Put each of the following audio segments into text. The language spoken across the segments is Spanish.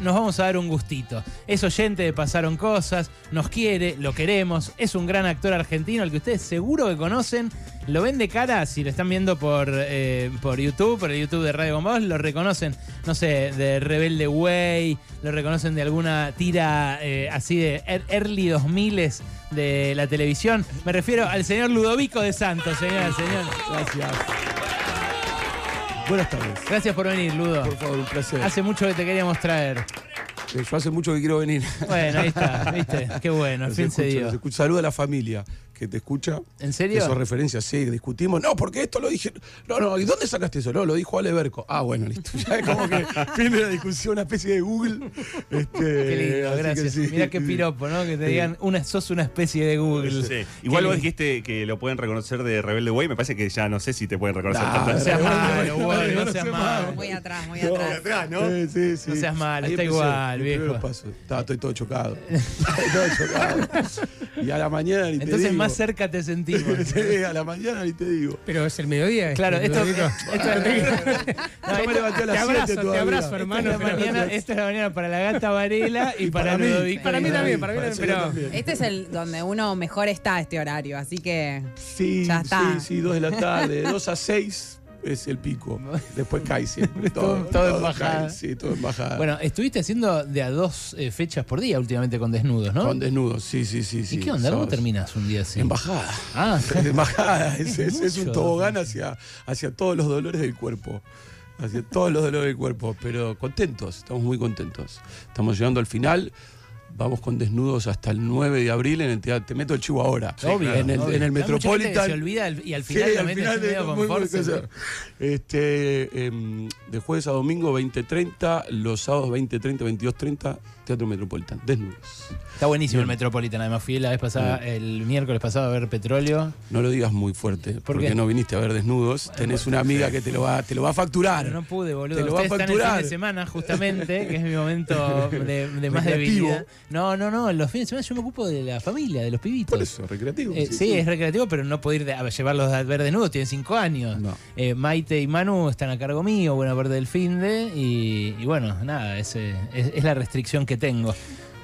nos vamos a dar un gustito. Es oyente de Pasaron Cosas, nos quiere, lo queremos, es un gran actor argentino al que ustedes seguro que conocen. Lo ven de cara, si lo están viendo por, eh, por YouTube, por el YouTube de Radio Bombos, lo reconocen, no sé, de Rebelde Way, lo reconocen de alguna tira eh, así de er- early 2000 de la televisión. Me refiero al señor Ludovico de Santos, señor. Gracias. Buenas tardes. Gracias por venir, Ludo. Por favor, un placer. Hace mucho que te queríamos traer. Eh, Yo hace mucho que quiero venir. Bueno, ahí está, ¿viste? Qué bueno, al fin se dio. Saluda a la familia que te escucha. ¿En serio? Eso referencias, sí, discutimos. No, porque esto lo dije. No, no, ¿y dónde sacaste eso? No, lo dijo Ale Berco. Ah, bueno, listo. Ya es como que fin de la discusión, una especie de Google. Este, Qué lindo, gracias. sí. Mirá qué piropo, ¿no? Que te Sí. digan, una, sos una especie de Google. Sí. Igual Qué vos lindo. dijiste que lo pueden reconocer de Rebelde Way. Me parece que ya no sé si te pueden reconocer Nah, tanto. No seas malo, no no seas malo. Muy atrás, muy No, atrás. atrás, ¿no? Sí, sí, sí. No seas malo, está igual, viejo. estoy todo chocado. Estoy todo chocado. Y a la mañana te Entonces digo. Más cerca te sentimos. Sí, a la mañana ni te digo. Pero es el mediodía. Claro, esto, Yo me levanté a las te abrazo, 7 te todavía. abrazo, esta hermano, es la mañana, esta es la mañana para la gata Varela y, Y para, para mí. Ludovico. Para mí también, para mí Para también. Pero también. Este es el donde uno mejor está a este horario, así que Sí, Ya está. sí, sí, 2 de la tarde, de 2 a 6 es el pico. Después cae siempre. Todo- Todo, todo en bajada. cae, Sí, todo en bajada. Bueno, estuviste haciendo de a dos eh, fechas por día últimamente con desnudos, ¿no? Con desnudos, sí, sí, sí. ¿Y sí, qué onda? ¿Cómo terminás un día así? En bajada. Ah, En bajada. Es, es- es un tobogán hacia, hacia todos los dolores del cuerpo. Hacia todos los dolores del cuerpo. Pero contentos, estamos muy contentos. Estamos llegando al final. Vamos con desnudos hasta el 9 de abril en el teatro. Te meto el chivo ahora. obvio. En el, obvio. en el Metropolitan. Se olvida y al Sí, final lo al final de- con muy- muy force. cosa. Este, em, de jueves a domingo 20.30, los sábados 20.30, 22.30, Teatro Metropolitan, desnudos. Está buenísimo el Metropolitan. Además, fui la vez pasada, el miércoles pasado a ver Petróleo. No lo digas muy fuerte, ¿Por porque no viniste a ver desnudos. Tenés una amiga que te lo va, te lo va a facturar. Pero no pude, boludo. Te lo va a Ustedes están el fin facturar. de semana, justamente, que es mi momento de, de más debilidad. No, no, no. Los fines de semana yo me ocupo de la familia, de los pibitos. Por eso, recreativo. Eh, sí, es recreativo, pero no puedo ir de- a llevarlos a ver desnudos, tienen cinco años. No. Eh, Maite y Manu están a cargo mío, buena parte del fin de, y, y bueno, nada, es, es, es la restricción que tengo.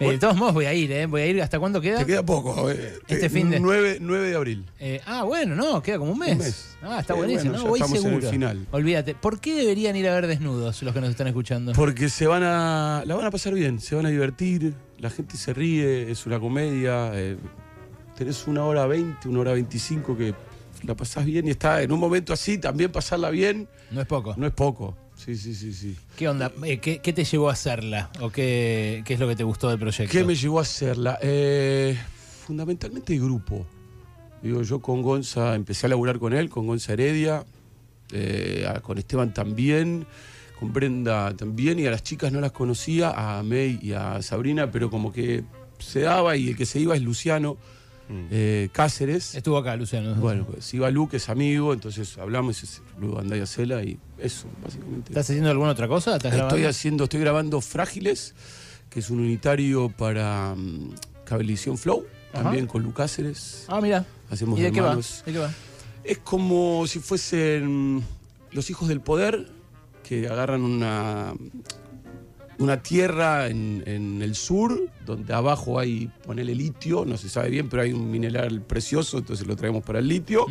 Eh, de todos modos voy a ir, ¿eh? Voy a ir, ¿hasta cuándo queda? Te queda poco. eh. Este Te- fin de- 9, 9 de abril. Eh, ah, bueno, no, queda como un mes. Un mes. Ah, está buenísimo, bueno, ¿no? Voy estamos en el seguro. final. Olvídate. ¿Por qué deberían ir a ver desnudos los que nos están escuchando? Porque se van a. La van a pasar bien, se van a divertir, la gente se ríe, es una comedia. tenés una hora 20, una hora 25 que la pasás bien y está en un momento así, también pasarla bien, No es poco. no es poco. Sí, sí, sí, sí. ¿Qué onda? Eh, ¿qué, qué te llevó a hacerla? ¿O qué, qué es lo que te gustó del proyecto? ¿Qué me llevó a hacerla? Eh, fundamentalmente el grupo. Digo, yo con Gonza empecé a laburar con él, con Gonza Heredia, eh, con Esteban también, con Brenda también, y a las chicas no las conocía, a May y a Sabrina, pero como que se daba y el que se iba es Luciano Mm. eh, Cáceres. Estuvo acá, Luciano. Bueno, pues iba Lu, que es amigo, entonces hablamos, es luego andá y hacela y eso, básicamente. ¿Estás haciendo alguna otra cosa? ¿Estás Estoy grabando? haciendo, estoy grabando Frágiles, que es un unitario para Cablevisión Flow, Ajá. también con Lu Cáceres. Ah, mira. Hacemos ¿Y de qué va? hermanos. ¿De qué va? Es como si fuesen los hijos del poder que agarran una, una tierra en, en el sur, donde abajo hay, ponele litio, no se sabe bien, pero hay un mineral precioso, entonces lo traemos para el litio.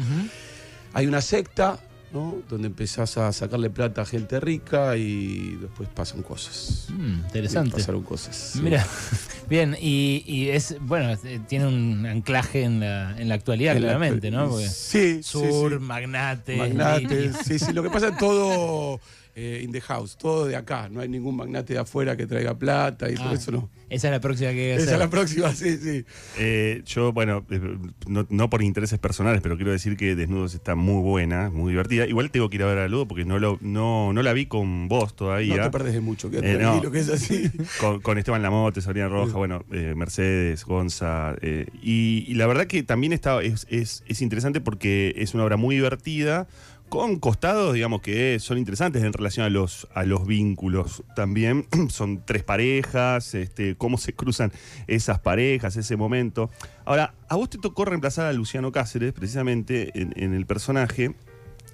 Hay una secta, ¿no? Donde empezás a sacarle plata a gente rica y después pasan cosas. Mm, interesante. Pasaron cosas. sí. Mira, bien, y, y es, bueno, eh, tiene un anclaje en la, en la actualidad, En la- claramente, ¿no? Porque Sí, sí, sur, sí. magnate. Magnates, sí, sí. Lo que pasa es todo eh, in the house, todo de acá. No hay ningún magnate de afuera que traiga plata y todo Ah, eso no. Esa es la próxima que hay que Esa es la próxima, sí, sí. Eh, yo, bueno, eh, no, no por intereses personales, pero quiero decir que Desnudos está muy buena, muy divertida. Igual tengo que ir a ver a Ludo porque no, lo, no, no la vi con vos todavía. No te perdés de mucho, quédate Eh, no. tranquilo que es así. con, con Esteban Lamote, Sabrina Roja, bueno, eh, Mercedes, Gonza. eh, y, y la verdad que también está, es, es- es interesante porque es una obra muy divertida, con costados, digamos, que son interesantes en relación a los, a los vínculos también. son tres parejas, este, cómo se cruzan esas parejas, ese momento. Ahora, a vos te tocó reemplazar a Luciano Cáceres, precisamente, en, en el personaje.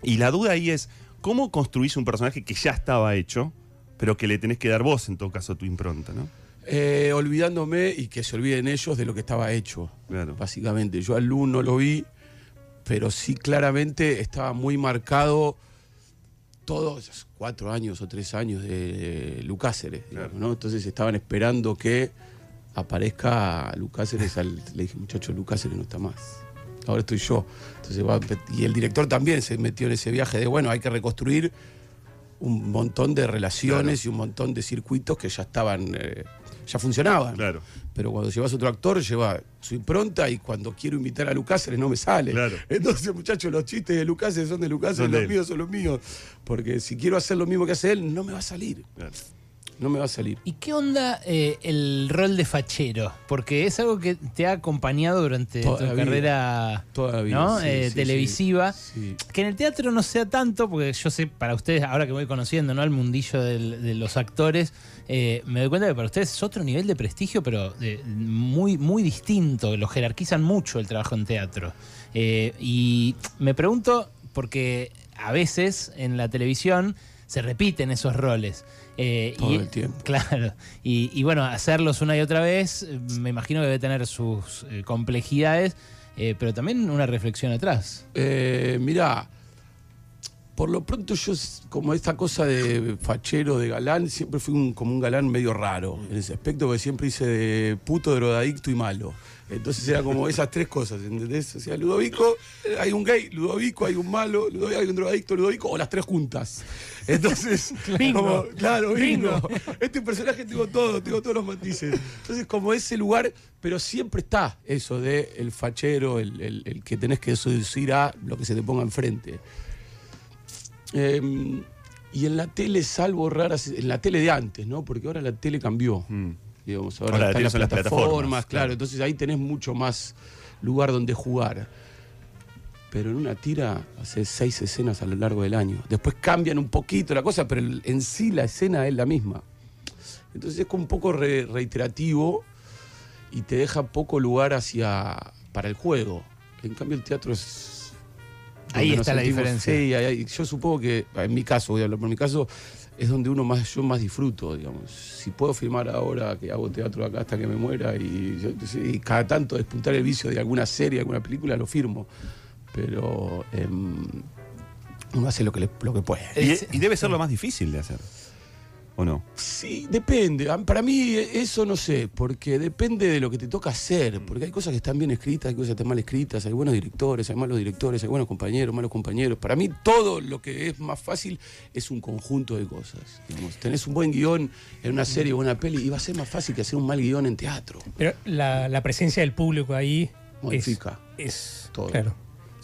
Y la duda ahí es, ¿cómo construís un personaje que ya estaba hecho? pero que le tenés que dar vos, en todo caso, tu impronta, ¿no? Eh, olvidándome y que se olviden ellos de lo que estaba hecho. Claro. Básicamente. Yo al Lu no lo vi, pero sí claramente estaba muy marcado todos cuatro años o tres años de Lucáceres, digamos, Claro. ¿no? Entonces estaban esperando que aparezca Lucáceres. Al, le dije, muchacho, Lucáceres no está más. Ahora estoy yo. Entonces va, y el director también se metió en ese viaje de, bueno, hay que reconstruir un montón de relaciones y un montón de circuitos que ya estaban, eh, ya funcionaban. Claro. Pero cuando llevas otro actor, lleva su impronta y cuando quiero invitar a Lucáceres no me sale. Claro. Entonces, muchachos, los chistes de Lucáceres son de de los míos son los míos. Porque si quiero hacer lo mismo que hace él, no me va a salir. Claro. No me va a salir. ¿Y qué onda eh, el rol de fachero? Porque es algo que te ha acompañado durante Toda tu carrera Eh, sí, televisiva. sí. Que en el teatro no sea tanto, porque yo sé, para ustedes, ahora que voy conociendo ¿no? el mundillo del- de los actores, eh, me doy cuenta que para ustedes es otro nivel de prestigio, pero muy, muy distinto. Lo jerarquizan mucho el trabajo en teatro. Y me pregunto, porque a veces en la televisión se repiten esos roles. Eh, Todo y, el tiempo. Claro. Y, y bueno, hacerlos una y otra vez, me imagino que debe tener sus eh, complejidades, eh, pero también una reflexión atrás. Eh, mirá, por lo pronto yo, como esta cosa de fachero, de galán, siempre fui un- como un galán medio raro en ese aspecto, porque siempre hice de puto, drogadicto y malo. Entonces era como esas tres cosas, ¿entendés? O sea, Ludovico, hay un gay, Ludovico, hay un malo, Ludovico, hay un drogadicto, Ludovico, o las tres juntas. Entonces, Bingo. como- claro, bingo. Bingo. Este personaje tengo todo, tengo todos los matices. Entonces, como ese lugar, pero siempre está eso de el fachero, el, el- el que tenés que seducir a lo que se te ponga enfrente. Eh, y en la tele, salvo raras, en la tele de antes, ¿no? Porque ahora la tele cambió. Mm. Digamos, ahora, Ahora la están tele las son las plataformas, plataformas, claro. claro. Entonces ahí tenés mucho más lugar donde jugar. Pero en una tira haces seis escenas a lo largo del año. Después cambian un poquito la cosa, pero en sí la escena es la misma. Entonces es como un poco re- reiterativo y te deja poco lugar hacia para el juego. En cambio el teatro es... Ahí está la sentimos- diferencia. Sí, ahí- ahí- yo supongo que, en mi caso, voy a hablar por mi caso, es donde uno más, yo más disfruto, digamos. Si puedo filmar ahora que hago teatro acá hasta que me muera y, yo- y cada tanto despuntar el vicio de alguna serie, alguna película, lo firmo. Pero em, uno hace lo que, le- lo que puede. Y debe ser lo más difícil de hacer. ¿O no? Sí, depende. Ah, Para mí eso no sé, porque depende de lo que te toca hacer. Porque hay cosas que están bien escritas, hay cosas que están mal escritas, hay buenos directores, hay malos directores, hay buenos compañeros, malos compañeros. Para mí todo lo que es más fácil es un conjunto de cosas. Digamos, tenés un buen guion en una serie o una peli y va a ser más fácil que hacer un mal guion en teatro. Pero la, la presencia del público ahí Modifica es, es todo. claro.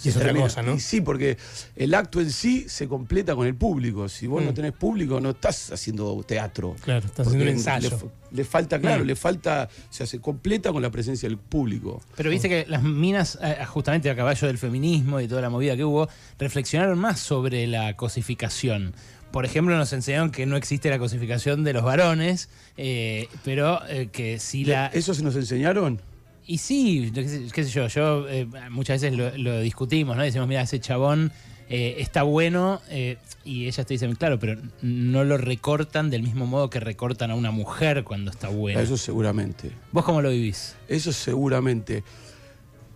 Y es otra termina. cosa, ¿no? Y sí, porque el acto en sí se completa con el público. Si vos no Mm. tenés público, no estás haciendo teatro. Claro, estás haciendo un ensayo. Le, fa- le falta, claro, Mm. le falta, o sea, se completa con la presencia del público. Pero viste que las minas, eh, justamente a caballo del feminismo y toda la movida que hubo, reflexionaron más sobre la cosificación. Por ejemplo, nos enseñaron que no existe la cosificación de los varones, eh, pero eh, que sí la... ¿Eso se nos enseñaron? Y sí, qué sé, qué sé yo, yo eh, muchas veces lo, lo discutimos, ¿no? Decimos, mira, ese chabón eh, está bueno eh, y ellas te dicen, claro, pero no lo recortan del mismo modo que recortan a una mujer cuando está buena. Eso seguramente. ¿Vos cómo lo vivís? Eso seguramente.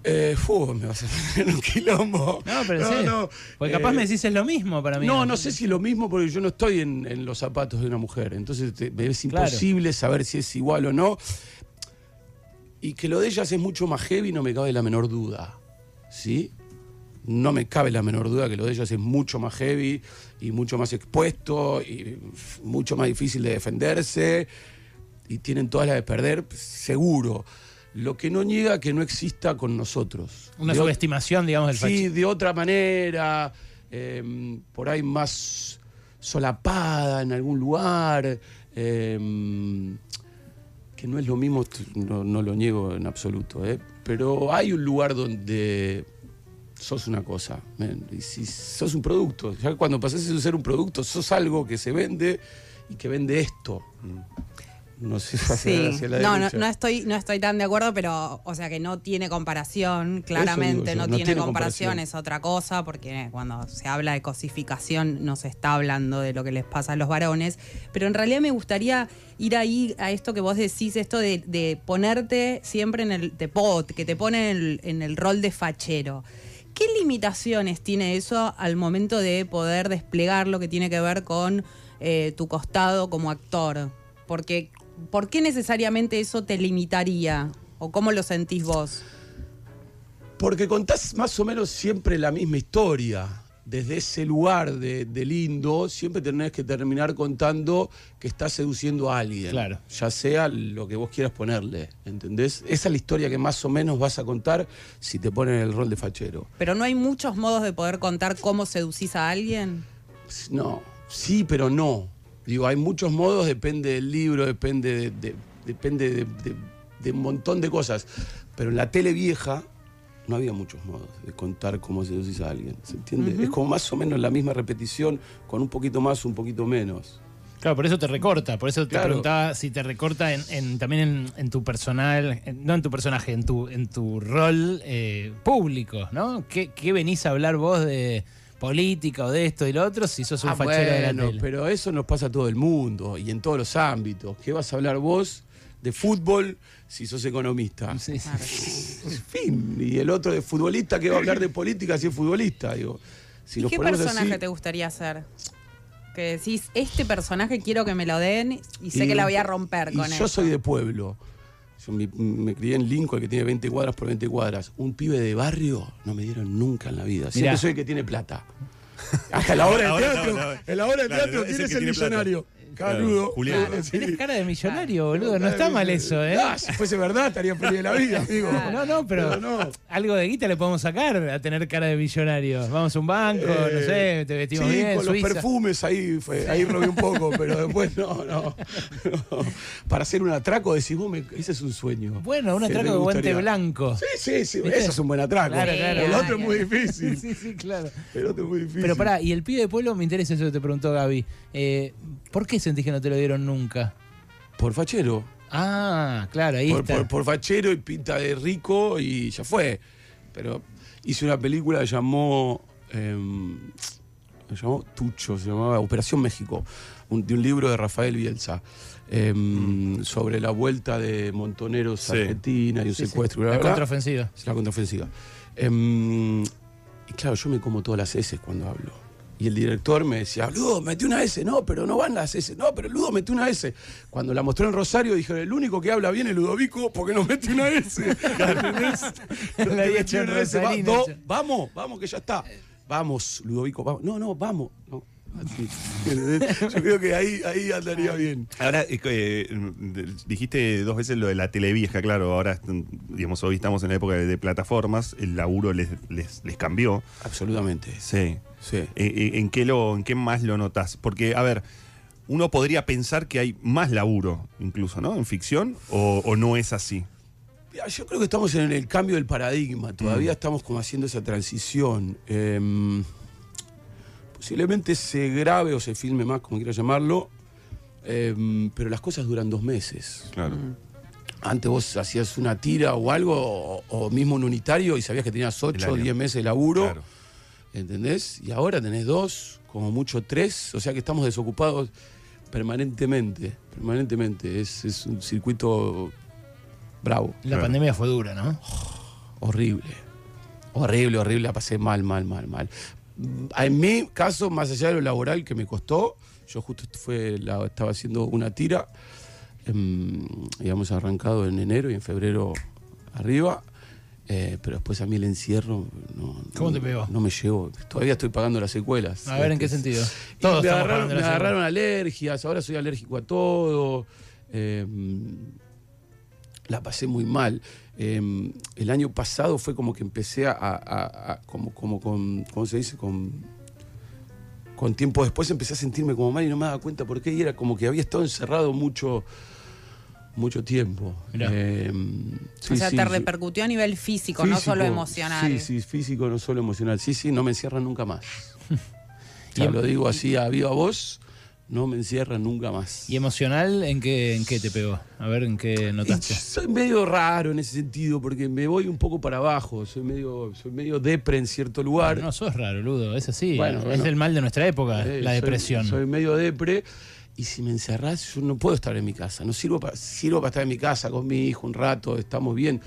Eh, fu, me vas a en un quilombo. No, pero en serio. Porque capaz eh, me decís es lo mismo para mí. No, no sé si es lo mismo porque yo no estoy en, en los zapatos de una mujer. Entonces te- es Claro. imposible saber si es igual o no. Y que lo de ellas es mucho más heavy, no me cabe la menor duda. ¿Sí? No me cabe la menor duda que lo de ellas es mucho más heavy y mucho más expuesto y mucho más difícil de defenderse. Y tienen todas las de perder, seguro. Lo que no niega que no exista con nosotros. Una De subestimación, digamos, del Sí, de otra manera, eh, por ahí más solapada en algún lugar, eh, no es lo mismo, no, no lo niego en absoluto, ¿eh? pero hay un lugar donde sos una cosa, y si sos un producto, ya cuando pasás de ser un producto, sos algo que se vende y que vende esto. No sé Sí, hacia la no, no, no estoy, no estoy tan de acuerdo, pero, o sea, que no tiene comparación, claramente no, no tiene, tiene comparación, comparación. es otra cosa, porque cuando se habla de cosificación no se está hablando de lo que les pasa a los varones, pero en realidad me gustaría ir ahí a esto que vos decís, esto de, de ponerte siempre en el de pot, que te pone en el, en el rol de fachero. ¿Qué limitaciones tiene eso al momento de poder desplegar lo que tiene que ver con eh, tu costado como actor? Porque, ¿por qué necesariamente eso te limitaría? ¿O cómo lo sentís vos? Porque contás más o menos siempre la misma historia. Desde ese lugar de, de lindo, siempre tenés que terminar contando que estás seduciendo a alguien. Claro. Ya sea lo que vos quieras ponerle. ¿Entendés? Esa es la historia que más o menos vas a contar si te ponen en el rol de fachero. Pero no hay muchos modos de poder contar cómo seducís a alguien. No, sí, pero no. Digo, hay muchos modos, depende del libro, depende de, de- depende de, de- de un montón de cosas. Pero en la tele vieja no había muchos modos de contar cómo seducís a alguien. ¿Se entiende? Es como más o menos la misma repetición, con un poquito más, un poquito menos. Claro, por eso te recorta, por eso te Claro. preguntaba si te recorta en, en- también en, en tu personal, en- no en tu personaje, en tu, en tu rol eh, público, ¿no? ¿Qué, qué venís a hablar vos de política o de esto y lo otro si sos un Ah, fachero de la tele? pero eso nos pasa a todo el mundo y en todos los ámbitos. ¿Qué vas a hablar vos de fútbol si sos economista? Sí, sí. Fin, y el otro de futbolista que va a hablar de política si es futbolista, digo. Si ¿Y nos qué personaje así- te gustaría ser? Que decís, este personaje quiero que me lo den y sé Y- que la voy a romper y con yo eso. soy de pueblo. Yo me, me crié en Lincoln, que tiene 20 cuadras por 20 cuadras. Un pibe de barrio no me dieron nunca en la vida. Siempre Mirá. soy el que tiene plata. Hasta la hora del teatro. En la hora del teatro, es el ¿quién es que el tiene plata. Carudo. Julián. Eh, sí. Tenés cara de millonario, boludo. No está mal eso, ¿eh? Ah, si fuese verdad, estaría feliz de la vida, amigo. No, no, pero, Pero no. algo de guita le podemos sacar a tener cara de millonario. Vamos a un banco, no sé, te vestimos Eh, sí, bien, con Suiza. los perfumes ahí fue, ahí robé un poco, pero después no, no, no. Para hacer un atraco decís, vos me- ese es un sueño. Bueno, un atraco de guante blanco. Sí, sí, sí, ¿Viste? eso es un buen atraco. Claro, claro. El otro es muy difícil. Sí, sí, claro. El otro es muy difícil. Pero pará, y el pibe de pueblo me interesa eso que te preguntó Gaby. Eh, ¿Por qué sentís que no te lo dieron nunca? Por fachero. Ah, claro, ahí Por, está. por- por fachero y pinta de rico y ya fue. Pero hice una película que llamó. em, se llamó Tucho, se llamaba Operación México, un- de un libro de Rafael Bielsa. em, sobre la vuelta de montoneros Sí. a Argentina y un Sí, secuestro. La bla. contraofensiva. Es la contraofensiva. Em, y claro, yo me como todas las S cuando hablo. Y el director me decía, Ludo, metí una S. No, pero no van las S. No, pero Ludo, metí una S. Cuando la mostró en Rosario, dijeron, el único que habla bien es Ludovico porque no mete una S. La No había metí hecho una S. Va- no, vamos, vamos, que ya está. Vamos, Ludovico, vamos. No, no, vamos. No, así. ¿Entendés? Yo creo que ahí, ahí andaría bien. Ahora, eh, dijiste dos veces lo de la televieja, claro. Ahora, digamos, hoy estamos en la época de, de plataformas. El laburo les, les, les cambió. Absolutamente. Sí. Sí. Eh, eh, ¿En qué, lo, ¿En qué más lo notas? Porque, a ver, uno podría pensar que hay más laburo, incluso, ¿no? En ficción, o, o no es así. Yo creo que estamos en el cambio del paradigma, todavía estamos como haciendo esa transición. Em, posiblemente se grabe o se filme más, como quieras llamarlo, em, pero las cosas duran dos meses. Claro. Antes vos hacías una tira o algo, o, o mismo un unitario, y sabías que tenías El ocho o año. diez meses de laburo, Claro. ¿Entendés? Y ahora tenés dos, como mucho tres, o sea que estamos desocupados permanentemente, permanentemente. Es, es un circuito bravo. La Claro. pandemia fue dura, ¿no? Horrible. Horrible, horrible. La pasé mal, mal, mal, mal. En mi caso, más allá de lo laboral que me costó, yo justo fue la- estaba haciendo una tira. em, habíamos arrancado en enero y en febrero arriba. Eh, pero después a mí el encierro no, ¿Cómo no- te pegó? No me llegó. Todavía estoy pagando las secuelas. A ver, ¿en qué Este, sentido? Todos me agarraron, me alergias, ahora soy alérgico a todo. eh, la pasé muy mal. Eh, el año pasado fue como que empecé a, a- a- como, como con, ¿cómo se dice? Con, con tiempo después empecé a sentirme como mal y no me daba cuenta por qué. Y era como que había estado encerrado mucho, mucho tiempo. Eh, sí, o sea, sí, te repercutió a nivel físico, no solo Físico, emocional. Sí, sí, físico, no solo emocional. Sí, sí, no me encierran nunca más. Y Ya en- lo digo así a viva voz, no me encierran nunca más. ¿Y emocional en qué, en qué te pegó? A ver, ¿en qué Y notaste? soy medio raro en ese sentido, porque me voy un poco para abajo, soy medio, soy medio depre en cierto lugar. No sos raro, Ludo, es así. Bueno, es bueno. el mal de nuestra época, Eh, la soy- depresión. Soy, medio depre. Y si me encerrás, yo no puedo estar en mi casa. No sirvo para, sirvo para estar en mi casa con mi hijo un rato, estamos bien.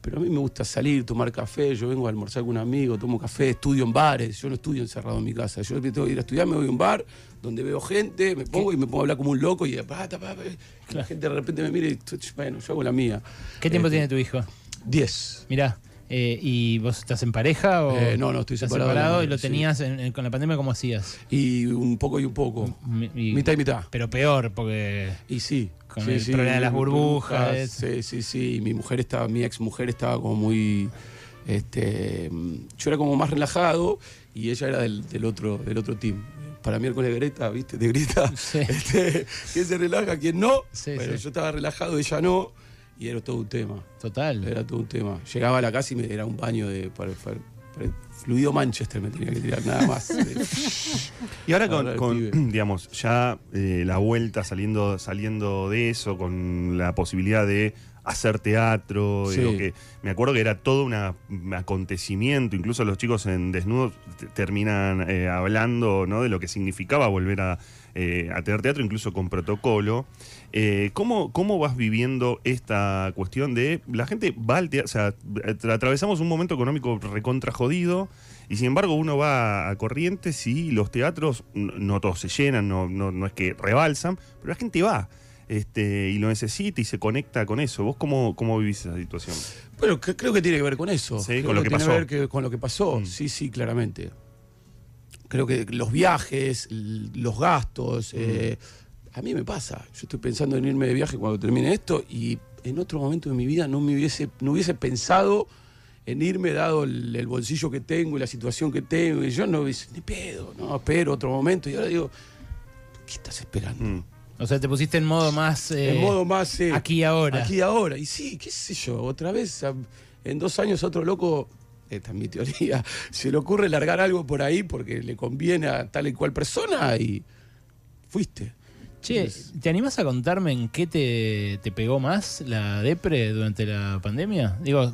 Pero a mí me gusta salir, tomar café. Yo vengo a almorzar con un amigo, tomo café, estudio en bares. Yo no estudio encerrado en mi casa. Yo tengo que ir a estudiar, me voy a un bar donde veo gente, me pongo y me pongo a hablar como un loco. Y pa, ta, pa, pa, y la gente de repente me mira y bueno, yo hago la mía. ¿Qué tiempo Este, tiene tu hijo? 10. Mirá, eh, ¿y vos estás en pareja o Eh, no, no, estoy separado separado y lo sí. tenías en- en- con la pandemia cómo hacías? Y un poco y un poco. Y- mitad y mitad. Pero peor, porque Y sí. Con sí, el sí, problema de las burbujas. Sí, sí, sí. Mi mujer estaba, mi ex mujer estaba como muy. Este, yo era como más relajado y ella era del, del otro, del otro team. Para miércoles Greta, ¿viste? De Greta. Sí. Este, ¿Quién se relaja? ¿Quién no? Sí, Bueno, sí. yo estaba relajado, ella no. Y era todo un tema. total. Era todo un tema. Llegaba a la casa y me era un baño de. Para, para- para- fluido Manchester me tenía que tirar nada más. Y ahora con, digamos, ya eh, la vuelta saliendo, saliendo de eso, con la posibilidad de hacer teatro, Sí. digo que me acuerdo que era todo una- un acontecimiento, incluso los chicos en desnudos te- terminan eh, hablando ¿no? de lo que significaba volver a, eh, a tener teatro, incluso con protocolo. Eh, ¿cómo, ¿Cómo vas viviendo esta cuestión de la gente va al teatro? O sea, atra- atravesamos un momento económico recontra jodido y sin embargo uno va a Corrientes y los teatros no todos se llenan, no, no, no es que rebalsan, pero la gente va. Este, y lo necesita y se conecta con eso. ¿Vos cómo, cómo vivís esa situación? Bueno, que- creo que tiene que ver con eso. Sí, Creo con lo que tiene pasó. ver que- con lo que pasó. Mm. Sí, sí, claramente. Creo que los viajes, los gastos, eh, a mí me pasa. Yo estoy pensando en irme de viaje cuando termine esto y en otro momento de mi vida no me hubiese, no hubiese pensado en irme dado el, el bolsillo que tengo y la situación que tengo. Y yo no hubiese, ni pedo, no, espero otro momento. Y ahora digo, ¿qué estás esperando? Mm. O sea, te pusiste en modo más... eh, en modo más... eh, aquí y ahora. Aquí y ahora. Y sí, qué sé yo, otra vez, en dos años otro loco, esta es mi teoría, se le ocurre largar algo por ahí porque le conviene a tal y cual persona y fuiste. Che, Entonces, ¿te animás a contarme en qué te, te pegó más la depre durante la pandemia? Digo,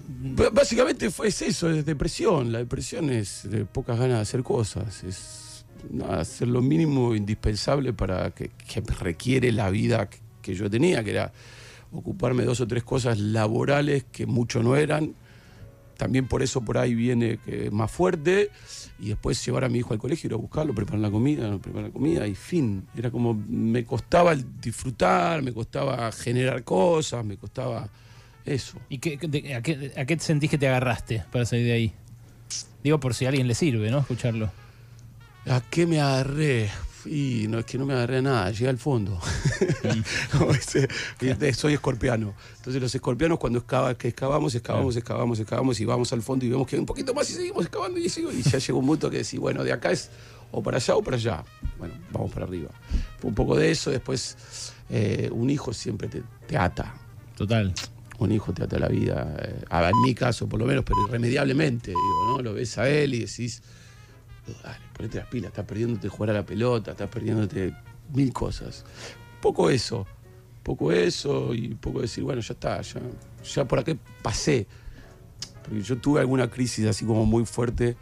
básicamente fue es eso, es depresión. La depresión es de pocas ganas de hacer cosas, es hacer lo mínimo indispensable para que, que requiere la vida que, yo tenía, que era ocuparme de dos o tres cosas laborales que mucho no eran. También por eso por ahí viene que más fuerte. Y después llevar a mi hijo al colegio, ir a buscarlo, preparar la comida, preparar la comida y fin. Era como, me costaba disfrutar, me costaba generar cosas, me costaba eso. ¿y qué, a, qué, a qué sentís que te agarraste para salir de ahí? Digo, por si a alguien le sirve, ¿no? Escucharlo. ¿A qué me agarré? Y no, es que no me agarré a nada, llegué al fondo. Viste, soy escorpiano. Entonces los escorpianos cuando excava- que excavamos, excavamos, excavamos, excavamos y vamos al fondo y vemos que hay un poquito más y seguimos excavando y sigo. Y ya llegó un punto que decís, bueno, de acá es o para allá o para allá. Bueno, vamos para arriba. Fue un poco de eso, después eh, un hijo siempre te, te ata. Total. Un hijo te ata la vida, eh, en mi caso por lo menos, pero irremediablemente, digo, ¿no? Lo ves a él y decís, dale, ponete las pilas, estás perdiéndote jugar a la pelota, estás perdiéndote mil cosas. Poco eso, poco eso y poco decir, bueno, ya está, ya, ya por aquí pasé. Porque yo tuve alguna crisis así como muy fuerte,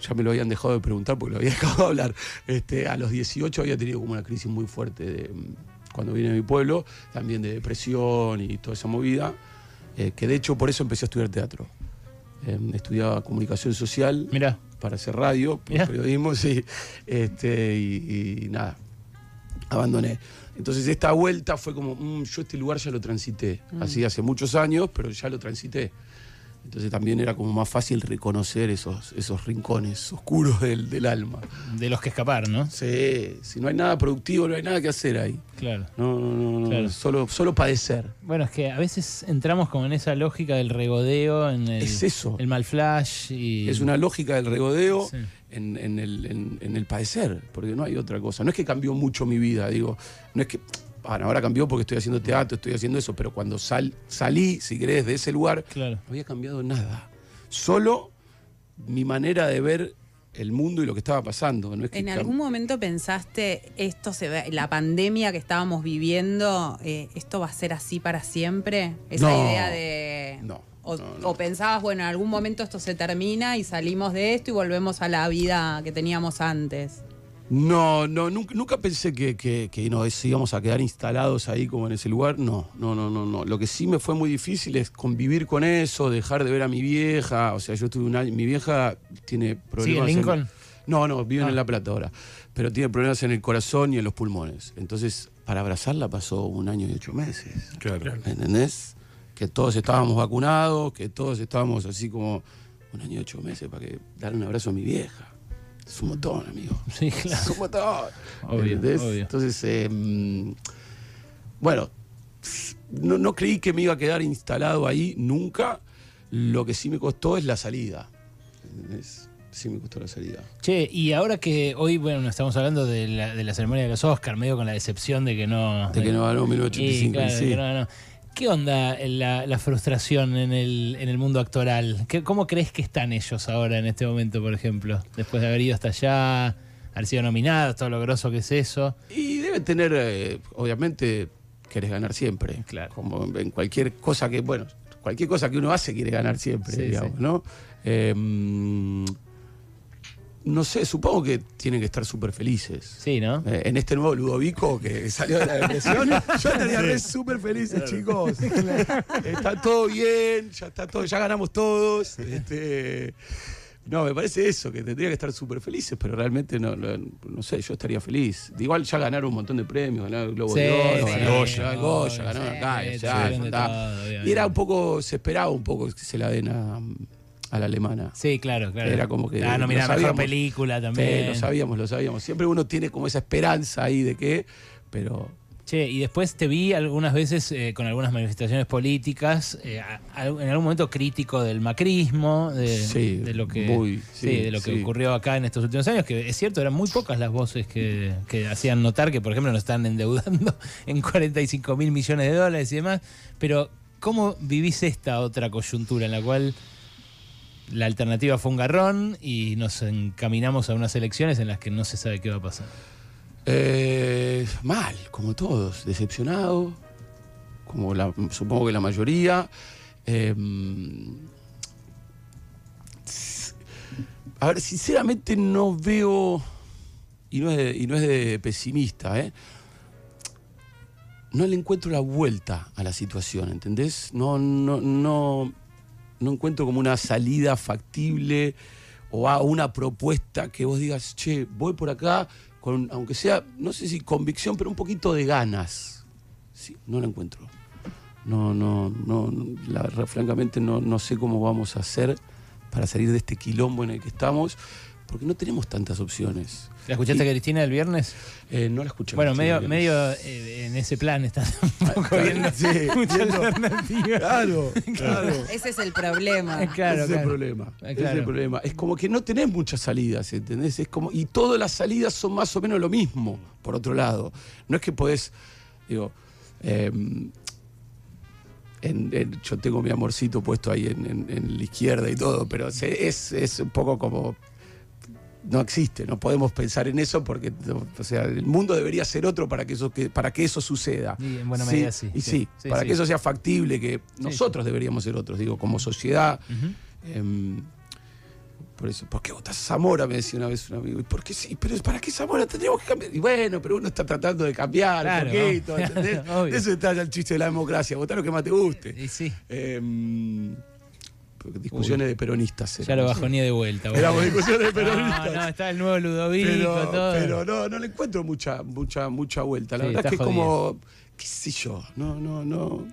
ya me lo habían dejado de preguntar porque lo había dejado de hablar. Este, a los 18 había tenido como una crisis muy fuerte cuando vine a mi pueblo, también de depresión y toda esa movida, eh, que de hecho por eso empecé a estudiar teatro. Eh, estudiaba comunicación social Mirá, para hacer radio, Mirá. periodismo, sí. Este, y, y nada, abandoné. Entonces esta vuelta fue como, "Mm, yo este lugar ya lo transité. Así hace muchos años, pero ya lo transité. Entonces también era como más fácil reconocer esos, esos rincones oscuros del, del alma. de los que escapar, ¿no? Sí, si no hay nada productivo, no hay nada que hacer ahí. Claro. No, no, no, Claro. solo, solo padecer. Bueno, es que a veces entramos como en esa lógica del regodeo, en el, Es eso. el mal flash y... Es una lógica del regodeo Sí. en, en el, en- en el padecer, porque no hay otra cosa. No es que cambió mucho mi vida, digo, no es que, bueno, ahora cambió porque estoy haciendo teatro, estoy haciendo eso, pero cuando sal- salí, si querés, de ese lugar, Claro. no había cambiado nada. Solo mi manera de ver el mundo y lo que estaba pasando. No es que ¿En algún momento pensaste, esto se va- la pandemia que estábamos viviendo, eh, esto va a ser así para siempre? Esa No, idea de... no, o, no, no. o pensabas, bueno, en algún momento esto se termina y salimos de esto y volvemos a la vida que teníamos antes. No, no, nunca, nunca pensé que, que, que nos íbamos a quedar instalados ahí como en ese lugar. No, no, no, no, no. Lo que sí me fue muy difícil es convivir con eso, dejar de ver a mi vieja. O sea, yo estuve un año. Mi vieja tiene ¿Sigue problemas. en Lincoln? no, no, vive Ah. en La Plata ahora. Pero tiene problemas en el corazón y en los pulmones. Entonces, para abrazarla pasó un año y ocho meses. Claro. ¿Me ¿Entendés? Que todos estábamos vacunados, que todos estábamos así como un año y ocho meses para que darle un abrazo a mi vieja. Es un montón, amigo. Sí, claro. Es un montón. Obvio, ¿Entendés? obvio. Entonces, eh, bueno, no, no creí que me iba a quedar instalado ahí nunca. Lo que sí me costó es la salida. ¿Entendés? Sí me costó la salida. Che, y ahora que hoy, bueno, estamos hablando de la, de la ceremonia de los Oscars, medio con la decepción de que no. De que no ganó Y, 1985. claro, sí. que no ganó. ¿Qué onda la, la frustración en el, en el mundo actoral? ¿Qué- ¿Cómo crees que están ellos ahora en este momento, por ejemplo? Después de haber ido hasta allá, haber sido nominados, todo lo grosso que es eso. Y debe tener, eh, obviamente, querés ganar siempre. Claro. Como en cualquier cosa que, bueno, cualquier cosa que uno hace quiere ganar siempre, Sí, digamos, sí. ¿no? Eh, no sé, supongo que tienen que estar súper felices. Sí, ¿no? Eh, en este nuevo Ludovico que salió de la depresión, yo estaría súper felices, chicos. Está todo bien, ya está todo, ya ganamos todos. Este, no, me parece eso, que tendría que estar súper felices, pero realmente no, no, no sé, yo estaría feliz. Igual ya ganaron un montón de premios, ganaron el Globo Sí, de Oro, sí, ganaron el Goya, ganaron sí, acá. Y era un poco, se esperaba un poco que se la den a, a la alemana. Sí, claro, claro. Era como que Ah, lo nominada a mejor película Sí, también. lo sabíamos, lo sabíamos. Siempre uno tiene como esa esperanza ahí de que, pero Che, y después te vi algunas veces eh, con algunas manifestaciones políticas, eh, a- a- en algún momento crítico del macrismo, de, Sí, de lo que, muy, sí, sí, de lo que sí. ocurrió acá en estos últimos años, que es cierto, eran muy pocas las voces que, que hacían notar que, por ejemplo, nos están endeudando en 45 mil millones de dólares y demás, pero ¿cómo vivís esta otra coyuntura en la cual la alternativa fue un garrón y nos encaminamos a unas elecciones en las que no se sabe qué va a pasar? eh, mal, como todos, decepcionado, como supongo que la mayoría. Eh, a ver, sinceramente no veo, y no es de, y no es de pesimista, ¿eh? no le encuentro la vuelta a la situación, ¿entendés? No, no, no, no encuentro como una salida factible o a una propuesta que vos digas, che, voy por acá, con, aunque sea, no sé si convicción, pero un poquito de ganas. Sí, no la encuentro. No, no, no, francamente no, no sé cómo vamos a hacer para salir de este quilombo en el que estamos, porque no tenemos tantas opciones. ¿La escuchaste Y- a Cristina el viernes? Eh, no la escuché. Bueno, medio, medio eh, en ese plan está un poco viendo Sí, mucha viendo- alternativa. Claro, claro. Ese es el problema. Claro, ese es el claro. problema. Ah, ese es claro. el problema. Es como que no tenés muchas salidas, ¿entendés? Es como, y todas las salidas son más o menos lo mismo, por otro lado. No es que podés, digo, eh, en- en- yo tengo mi amorcito puesto ahí en, en- en la izquierda y todo, pero es, es un poco como. No existe, no podemos pensar en eso porque, o sea, el mundo debería ser otro para que eso, que, para que eso suceda. Y en buena medida sí, Y sí, para sí. que eso sea factible, que nosotros deberíamos ser otros, digo, como sociedad. Em, por eso, ¿por qué votas Zamora? Me decía una vez un amigo. ¿Y por qué sí? Pero ¿para qué Zamora tendríamos que cambiar? Y bueno, pero uno está tratando de cambiar Claro, un poquito, ¿no? ¿entendés? De eso está ya el chiste de la democracia, votar lo que más te guste. Y sí, Em, discusiones de peronistas. ya lo bajoné de vuelta. boludo. Éramos discusiones de peronistas. no, está el nuevo Ludovico, pero, todo. pero no, no le encuentro mucha, mucha, mucha vuelta. La Sí, verdad es que es como, qué sé yo, no, no, no.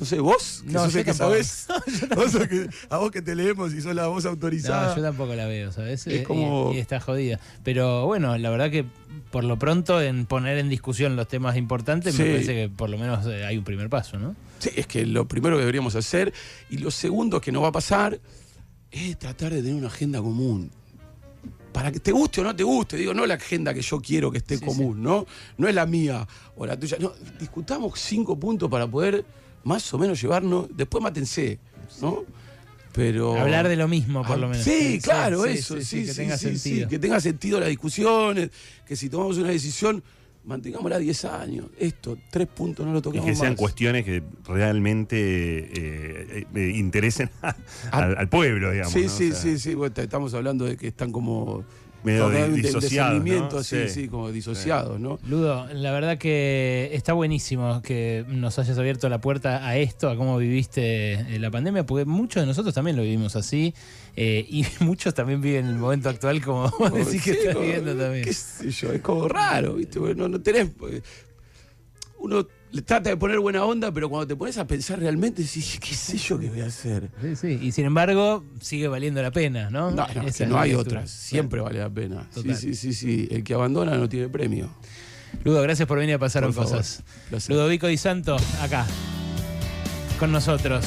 No sé, vos, que No, sos el que sabés, vos sos que- a vos que te leemos y sos la voz autorizada. No, yo tampoco la veo, ¿sabes? Es Eh, como- Y, y está jodida. Pero bueno, la verdad que por lo pronto en poner en discusión los temas importantes me parece que por lo menos eh, hay un primer paso, ¿no? Sí, es que lo primero que deberíamos hacer y lo segundo que no va a pasar es tratar de tener una agenda común. Para que te guste o no te guste, digo, no la agenda que yo quiero que esté Sí, común, ¿no? No es la mía o la tuya. No, discutamos cinco puntos para poder más o menos llevarnos. Después mátense, ¿no? Pero. Hablar de lo mismo, por Ah, lo menos. Sí, claro, eso, sí, sí, sí, que sí, tenga sí, sí, sentido. que tenga sentido las discusiones, que si tomamos una decisión, mantengámosla 10 años. Esto, tres puntos no lo Y tocamos que sean más. cuestiones que realmente eh, eh, eh, interesen al, al pueblo, digamos. Sí, ¿no? sí, O sea, sí, sí, bueno, estamos hablando de que están como Medio de- disociados, ¿no? sí, Sí. sí, como disociados, ¿no? Ludo, la verdad que está buenísimo que nos hayas abierto la puerta a esto, a cómo viviste eh, la pandemia, porque muchos de nosotros también lo vivimos así, eh, y muchos también viven el momento actual como vos decís que Sí, estás viviendo también. qué sé yo, es como raro, ¿viste? Porque No, no tenés. eh, Uno trata de poner buena onda, pero cuando te pones a pensar realmente, decís, ¿qué sé yo qué voy a hacer? Sí, sí, y sin embargo sigue valiendo la pena, ¿no? No, no, es que no hay otras. Siempre vale la pena. Sí, Total. sí, sí, sí. El que abandona no tiene premio. Ludo, gracias por venir a Pasaron Por. Cosas. Ludovico Di Santo, acá, con nosotros.